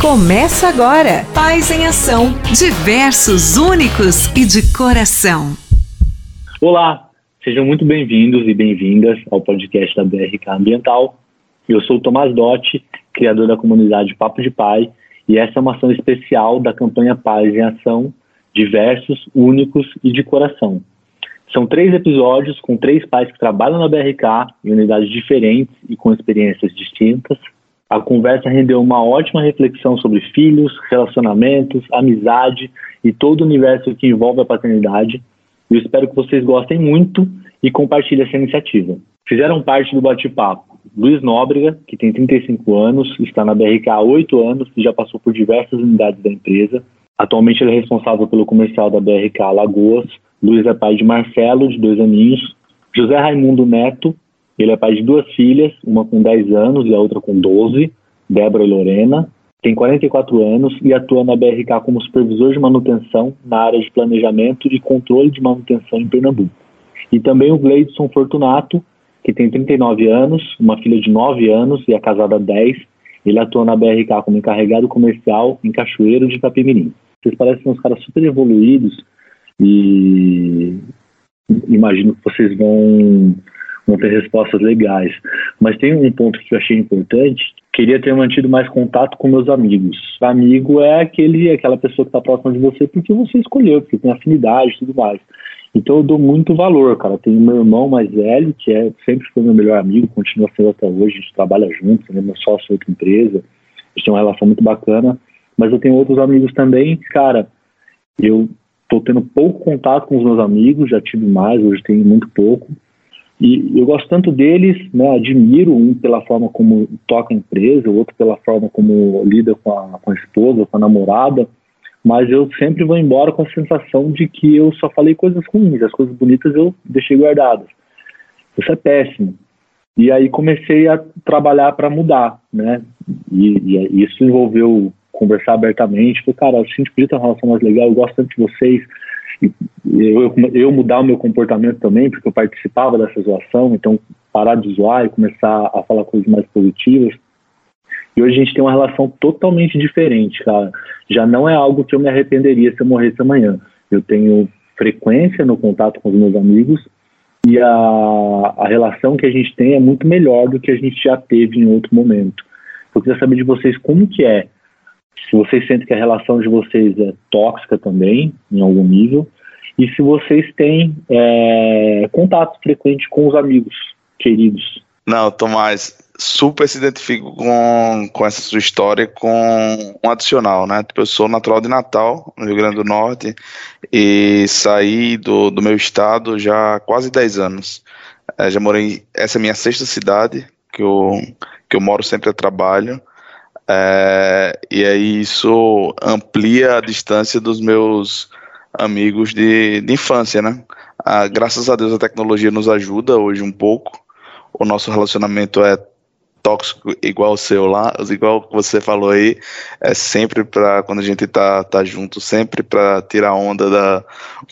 Começa agora. Paz em Ação. Diversos, únicos e de coração. Olá, sejam muito bem-vindos e bem-vindas ao podcast da BRK Ambiental. Eu sou o Tomás Dotti, criador da comunidade Papo de Pai, e essa é uma ação especial da campanha Paz em Ação, diversos, únicos e de coração. São três episódios com três pais que trabalham na BRK em unidades diferentes e com experiências distintas a conversa rendeu uma ótima reflexão sobre filhos, relacionamentos, amizade e todo o universo que envolve a paternidade. Eu espero que vocês gostem muito e compartilhem essa iniciativa. Fizeram parte do bate-papo Luiz Nóbrega, que tem 35 anos, está na BRK há 8 anos e já passou por diversas unidades da empresa. Atualmente ele é responsável pelo comercial da BRK Lagoas. Luiz é pai de Marcelo, de dois aninhos. José Raimundo Neto, ele é pai de duas filhas, uma com 10 anos e a outra com 12, Débora e Lorena. Tem 44 anos e atua na BRK como supervisor de manutenção na área de planejamento e controle de manutenção em Pernambuco. E também o Gleidson Fortunato, que tem 39 anos, uma filha de 9 anos e é casada há 10. Ele atua na BRK como encarregado comercial em Cachoeiro de Itapemirim. Vocês parecem uns caras super evoluídos e imagino que vocês vão vão ter respostas legais. Mas tem um ponto que eu achei importante. Queria ter mantido mais contato com meus amigos. Amigo é aquele, aquela pessoa que está próxima de você porque você escolheu, porque tem afinidade e tudo mais. Então eu dou muito valor, cara. Tenho meu irmão mais velho, que é, sempre foi meu melhor amigo, continua sendo até hoje, a gente trabalha juntos, ele é meu sócio em outra empresa, a gente tem uma relação muito bacana. Mas eu tenho outros amigos também, cara, eu estou tendo pouco contato com os meus amigos, já tive mais, hoje tenho muito pouco. E eu gosto tanto deles, né, admiro um pela forma como toca a empresa, o outro pela forma como lida com a, com a esposa, com a namorada, mas eu sempre vou embora com a sensação de que eu só falei coisas ruins, as coisas bonitas eu deixei guardadas. Isso é péssimo. E aí comecei a trabalhar para mudar, né? E, e, isso envolveu conversar abertamente, falei, cara, a gente podia ter uma relação mais legal, eu gosto tanto de vocês, eu, eu mudar o meu comportamento também, porque eu participava dessa zoação, então parar de zoar e começar a falar coisas mais positivas. E hoje a gente tem uma relação totalmente diferente, cara. Já não é algo que eu me arrependeria se eu morresse amanhã. Eu tenho frequência no contato com os meus amigos e a, a relação que a gente tem é muito melhor do que a gente já teve em outro momento. Eu queria saber de vocês como que é se vocês sentem que a relação de vocês é tóxica também, em algum nível, e se vocês têm é, contato frequente com os amigos queridos. Não, Tomás, super se identifico com, com essa sua história com um adicional, né? Tipo, eu sou natural de Natal, no Rio Grande do Norte, e saí do, do meu estado já há quase 10 anos. É, já morei, essa é a minha sexta cidade, que eu, que eu moro sempre a trabalho, é, e aí isso amplia a distância dos meus amigos de, de infância, né? Ah, graças a Deus a tecnologia nos ajuda hoje um pouco. O nosso relacionamento é tóxico igual o seu lá, igual você falou aí, é sempre para quando a gente tá, tá junto, sempre para tirar onda da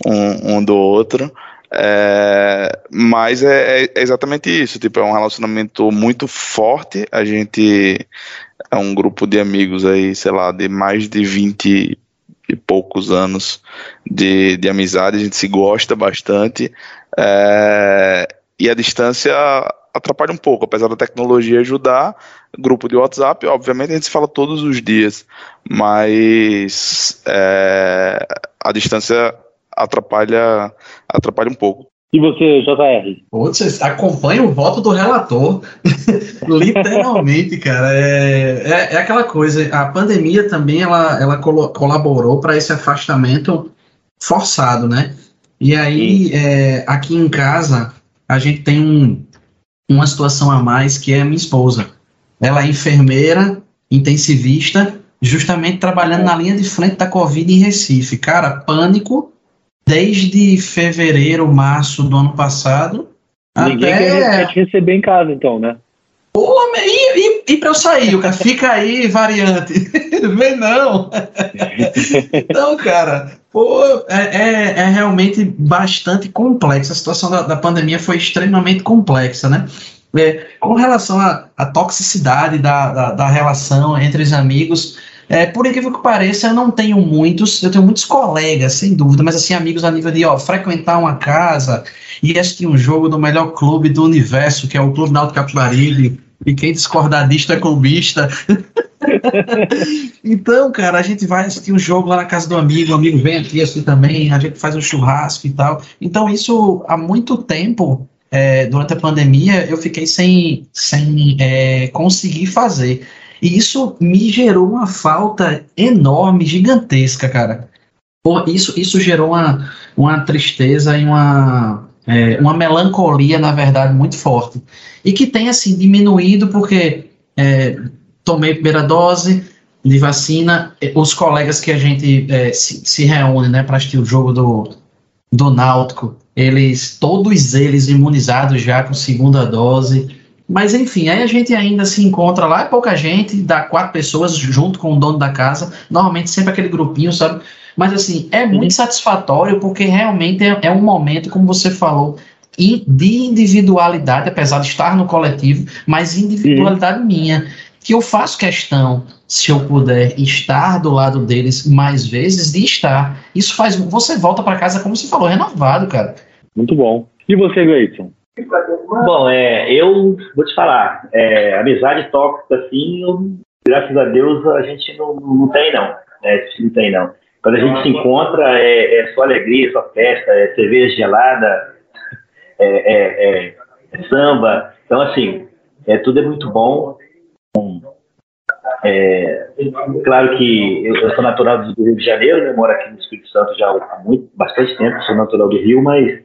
um, um do outro. É, mas é, é, exatamente isso, tipo, é um relacionamento muito forte. A gente é um grupo de amigos aí, sei lá, de mais de 20 e poucos anos de, de amizade, a gente se gosta bastante. É, e a distância atrapalha um pouco, apesar da tecnologia ajudar. Grupo de WhatsApp, obviamente, a gente se fala todos os dias, mas é, a distância atrapalha, atrapalha um pouco. E você, JR? Você acompanha o voto do relator. Literalmente, cara. É, é, é, aquela coisa. A pandemia também ela, ela colaborou para esse afastamento forçado, né? E aí, é, aqui em casa, a gente tem um, uma situação a mais que é a minha esposa. Ela é enfermeira, intensivista, justamente trabalhando na linha de frente da Covid em Recife. Cara, pânico desde fevereiro, março do ano passado. Ninguém até... quer te receber em casa, então, né? Pô, e, e, e para eu sair, cara, fica aí, variante. Vem não. então, cara, pô, é, é, é, realmente bastante complexa. A situação da, da pandemia foi extremamente complexa, né? É, com relação à, à toxicidade da, da, da, relação entre os amigos, É, por incrível que pareça, eu não tenho muitos, eu tenho muitos colegas, sem dúvida, mas assim, amigos a nível de ó, frequentar uma casa e assistir um jogo do melhor clube do universo, que é o Clube Náutico Capibaribe, e quem discordar disto é clubista. então, cara, a gente vai assistir um jogo lá na casa do amigo, o amigo vem aqui assim também, a gente faz um churrasco e tal. Então, isso há muito tempo, é, durante a pandemia, eu fiquei sem, sem é, conseguir fazer. E isso me gerou uma falta enorme, gigantesca, cara. isso, isso gerou uma, uma tristeza e uma, é, uma melancolia, na verdade, muito forte. E que tem, assim, diminuído porque é, tomei a primeira dose de vacina, os colegas que a gente é, se, se reúne, né, para assistir o jogo do, do Náutico, eles, todos eles imunizados já com segunda dose, mas enfim, aí a gente ainda se encontra lá, é pouca gente, dá quatro pessoas junto com o dono da casa, normalmente sempre aquele grupinho, sabe? Mas assim, é muito uhum. satisfatório porque realmente é, é, um momento, como você falou, de individualidade, apesar de estar no coletivo, mas individualidade uhum. minha, que eu faço questão, se eu puder, estar do lado deles mais vezes, de estar. Isso faz. Você volta para casa, como você falou, renovado, cara. Muito bom. E você, Gleison? Bom, é, eu vou te falar, é, amizade tóxica, assim, eu, graças a Deus a gente não, não tem, não. É, não tem, não. Quando a gente se encontra, é, é só alegria, só festa, é cerveja gelada, é, é, é, é samba. Então, assim, é, tudo é muito bom. Claro que eu, eu, sou natural do Rio de Janeiro, né, moro aqui no Espírito Santo já há muito, bastante tempo, sou natural do Rio, mas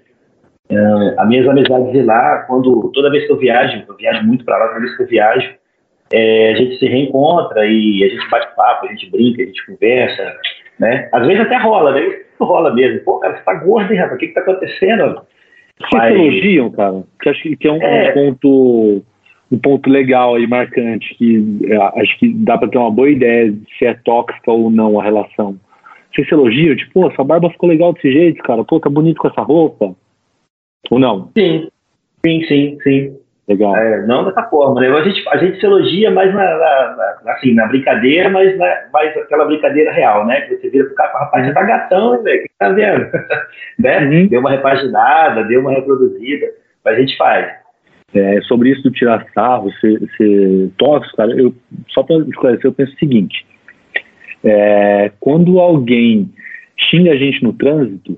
Uh, as minhas amizades de lá, quando toda vez que eu viajo, eu viajo muito para lá, toda vez que eu viajo, é, a gente se reencontra e a gente bate papo, a gente brinca, a gente conversa, né? Às vezes até rola, né? Isso rola mesmo. Pô, cara, você tá gordo, hein, rapaz? O que que tá acontecendo? Vocês se elogiam, cara? Que acho que, é um, é... um, ponto um ponto legal e marcante que é, acho que dá para ter uma boa ideia de se é tóxica ou não a relação. Vocês se elogiam? Tipo, pô, sua barba ficou legal desse jeito, cara. Pô, tá bonito com essa roupa. Ou não? Sim, sim, sim, sim. Legal. É, não dessa forma, né? A gente, a gente se elogia mais na, na, na assim, na brincadeira, mas na, mais aquela brincadeira real, né? Que você vira pro cara e rapaz, você tá gatão, velho, o que tá vendo? né? Uhum. Deu uma repaginada, deu uma reproduzida, mas a gente faz. É, sobre isso do tirar sarro, ser, ser tóxico, cara, eu, só para esclarecer, eu penso o seguinte: é, quando alguém xinga a gente no trânsito,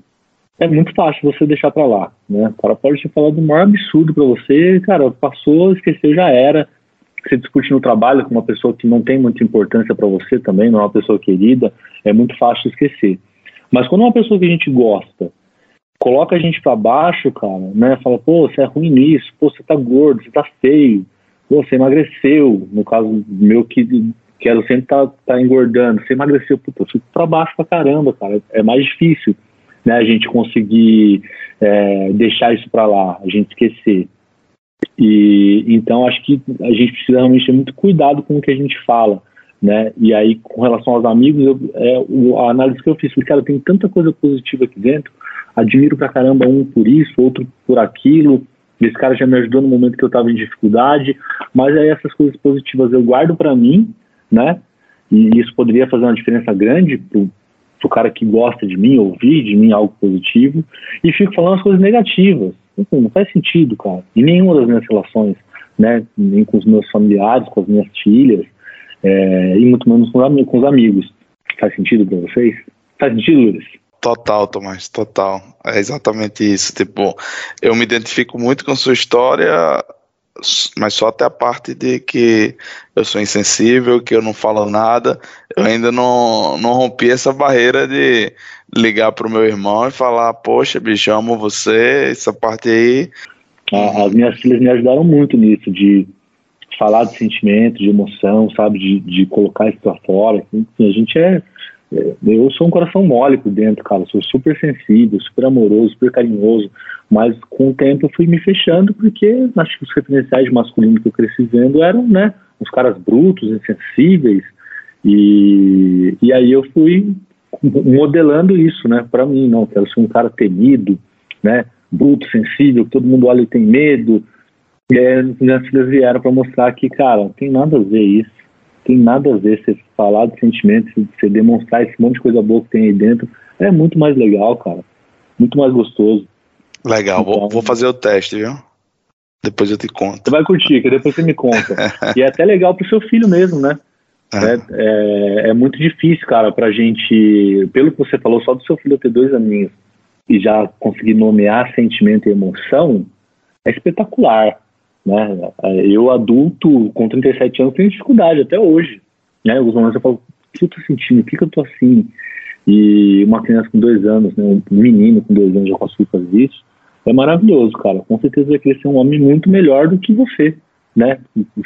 é muito fácil você deixar para lá, né? O cara pode te falar do maior absurdo para você, cara, passou, esqueceu, já era. Você discute no trabalho com uma pessoa que não tem muita importância para você também, não é uma pessoa querida, é muito fácil esquecer. Mas quando é uma pessoa que a gente gosta, coloca a gente para baixo, cara, né? Fala, pô, você é ruim nisso, pô, você tá gordo, você tá feio, pô, você emagreceu, no caso meu que quero sempre tá, tá engordando, você emagreceu, puta, eu fico pra baixo pra caramba, cara, é mais difícil né, a gente conseguir é, deixar isso para lá, a gente esquecer. E então acho que a gente precisa realmente ter muito cuidado com o que a gente fala, né? E aí com relação aos amigos, eu, é, a análise que eu fiz, cara, tem tanta coisa positiva aqui dentro, admiro pra caramba um por isso, outro por aquilo. Esse cara já me ajudou no momento que eu estava em dificuldade, mas aí essas coisas positivas eu guardo para mim, né? E isso poderia fazer uma diferença grande pro, pro cara que gosta de mim, ouvir de mim algo positivo, e fico falando as coisas negativas. Assim, não faz sentido, cara. Em nenhuma das minhas relações, né? Nem com os meus familiares, com as minhas filhas, é, e muito menos com, com os amigos. Faz sentido para vocês? Faz sentido, Luiz? Total, Tomás, total. É exatamente isso. Tipo, eu me identifico muito com sua história, mas só até a parte de que eu sou insensível, que eu não falo nada, eu ainda não, não rompi essa barreira de ligar pro meu irmão e falar, poxa, bicho, amo você, essa parte aí. As minhas filhas me ajudaram muito nisso, de falar de sentimento, de emoção, sabe, de, de colocar isso pra fora. A gente é. Eu sou um coração mole por dentro, cara. Sou super sensível, super amoroso, super carinhoso. Mas com o tempo eu fui me fechando porque acho que os referenciais masculinos que eu cresci vendo eram, né, os caras brutos, insensíveis. E, e aí eu fui modelando isso, né, para mim, não, quero ser um cara temido, né, bruto, sensível, que todo mundo olha e tem medo. E aí minhas filhas vieram para mostrar que, cara, não tem nada a ver isso. Tem nada a ver você falar de sentimentos, você demonstrar esse monte de coisa boa que tem aí dentro. É muito mais legal, cara. Muito mais gostoso. Legal, então, vou, vou fazer o teste, viu? Depois eu te conto. Você vai curtir, que depois você me conta. e é até legal pro seu filho mesmo, né? É. É, é, é, muito difícil, cara, pra gente, pelo que você falou, só do seu filho ter dois aninhos e já conseguir nomear sentimento e emoção, é espetacular. Né? Eu, adulto, com 37 anos, tenho dificuldade até hoje. Né? Alguns momentos eu falo, o que eu tô sentindo? Por que, que eu tô assim? E uma criança com dois anos, né? um menino com dois anos já conseguiu fazer isso, é maravilhoso, cara. Com certeza vai crescer um homem muito melhor do que você, né?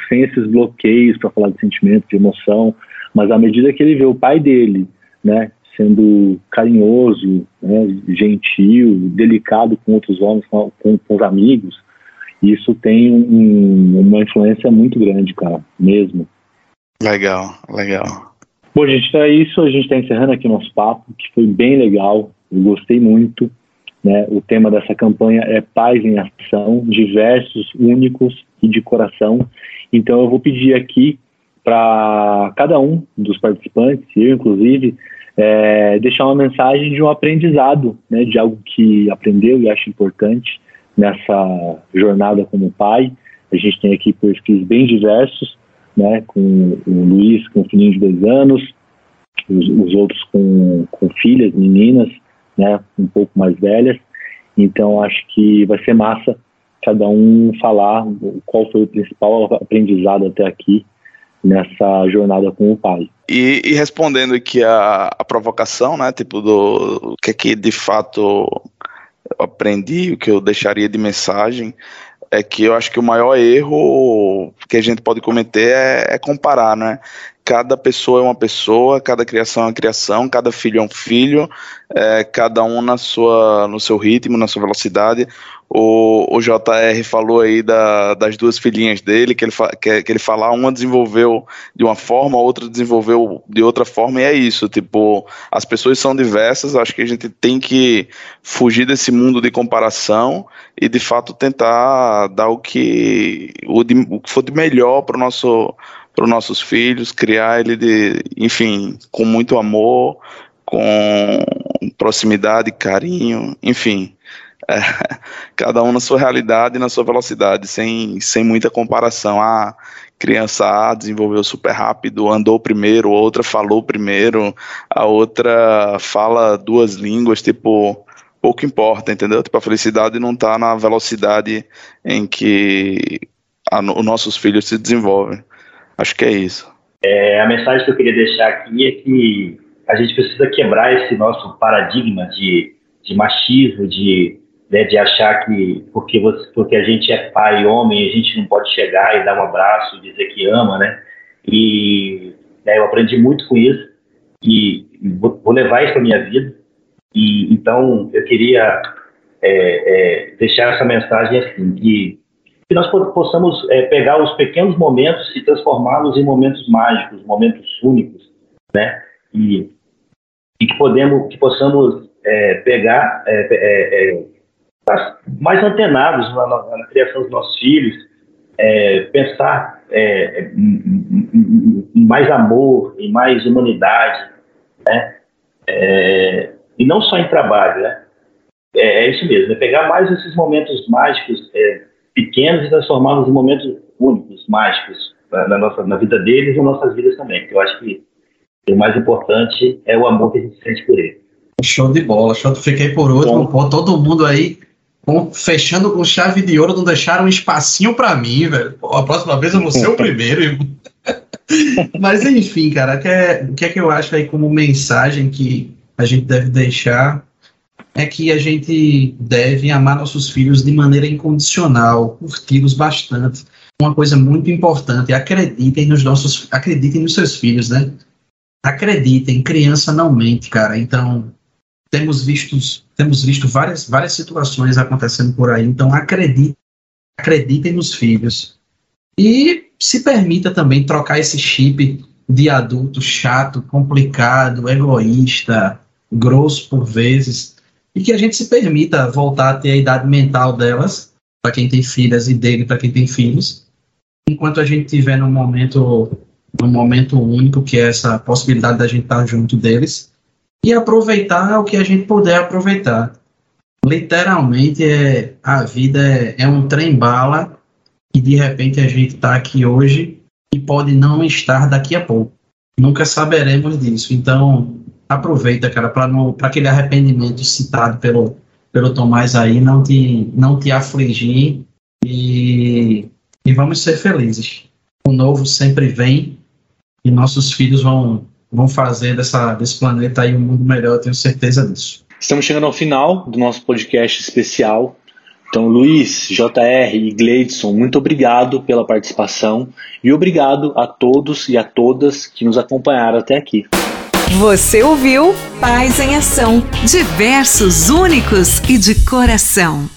Sem esses bloqueios para falar de sentimento, de emoção. Mas à medida que ele vê o pai dele, né? Sendo carinhoso, né, gentil, delicado com outros homens, com, com, com os amigos, isso tem um, uma influência muito grande, cara, mesmo. Legal, legal. Bom, gente, é isso. A gente está encerrando aqui o nosso papo, que foi bem legal. Eu gostei muito. Né? O tema dessa campanha é Paz em Ação, diversos, únicos e de coração. Então, eu vou pedir aqui para cada um dos participantes, eu inclusive, é, deixar uma mensagem de um aprendizado, né, de algo que aprendeu e acha importante nessa jornada como pai. A gente tem aqui perfis bem diversos, né, com o Luiz com um filhinho de dois anos, os, os outros com, com filhas, meninas, né, um pouco mais velhas. Então acho que vai ser massa cada um falar qual foi o principal aprendizado até aqui nessa jornada com o pai. E, e respondendo aqui a, a, provocação, né, tipo do que é que de fato aprendi, o que eu deixaria de mensagem, é que eu acho que o maior erro que a gente pode cometer é, é, comparar, né? Cada pessoa é uma pessoa, cada criação é uma criação, cada filho é um filho, é, cada um na sua, no seu ritmo, na sua velocidade. O, o JR falou aí da, das duas filhinhas dele, que ele, que, que ele falar, uma desenvolveu de uma forma, a outra desenvolveu de outra forma, e é isso, tipo, as pessoas são diversas, acho que a gente tem que fugir desse mundo de comparação e de fato tentar dar o que, o, de, o que for de melhor para nosso para os nossos filhos, criar ele de, enfim, com muito amor, com proximidade, carinho, enfim, é, cada um na sua realidade e na sua velocidade, sem, sem muita comparação. A criança A desenvolveu super rápido, andou primeiro, outra falou primeiro, a outra fala duas línguas, tipo, pouco importa, entendeu? Tipo, a felicidade não está na velocidade em que a, os nossos filhos se desenvolvem. Acho que é isso. É, a mensagem que eu queria deixar aqui é que a gente precisa quebrar esse nosso paradigma de, de machismo, de né, de achar que porque, você, porque a gente é pai homem, a gente não pode chegar e dar um abraço e dizer que ama, né? E né, eu aprendi muito com isso e vou, vou levar isso para minha vida. E então eu queria é, é, deixar essa mensagem assim que, que nós possamos é, pegar os pequenos momentos e transformá-los em momentos mágicos, momentos únicos, né? E, e que podemos, que possamos é, pegar é, é, mais antenados na, na, na, criação dos nossos filhos, é, pensar é, em, em, mais amor, em mais humanidade, né? É, e não só em trabalho, né? É, é isso mesmo, é pegar mais esses momentos mágicos é, pequenos e transformá-los em momentos únicos, mágicos na, na, nossa, na vida deles e nas nossas vidas também. Eu acho que o mais importante é o amor que a gente sente por ele. Show de bola, show. Fiquei por último, Bom, todo mundo aí fechando com chave de ouro, não deixaram um espacinho para mim, velho. A próxima vez eu vou ser o primeiro. Mas enfim, cara, o que, é, que é que eu acho aí como mensagem que a gente deve deixar é que a gente deve amar nossos filhos de maneira incondicional, curti-los bastante. Uma coisa muito importante, acreditem nos nossos, acreditem nos seus filhos, né? Acreditem, criança não mente, cara. Então, temos visto, temos visto várias, várias situações acontecendo por aí, então acreditem, acreditem nos filhos. E se permita também trocar esse chip de adulto chato, complicado, egoísta, grosso por vezes, e que a gente se permita voltar a ter a idade mental delas, para quem tem filhas, e dele para quem tem filhos, enquanto a gente estiver num momento num momento único, que é essa possibilidade da gente estar junto deles, e aproveitar o que a gente puder aproveitar. Literalmente, é, a vida é, é um trem-bala e de repente a gente está aqui hoje e pode não estar daqui a pouco. Nunca saberemos disso. Então, aproveita, cara, para aquele arrependimento citado pelo, pelo Tomás aí não te, não te afligir e, e vamos ser felizes. O novo sempre vem e nossos filhos vão, vão fazer dessa, desse planeta aí um mundo melhor, eu tenho certeza disso. Estamos chegando ao final do nosso podcast especial. Então, Luiz, JR e Gleidson, muito obrigado pela participação e obrigado a todos e a todas que nos acompanharam até aqui. Você ouviu Paz em Ação, diversos, únicos e de coração.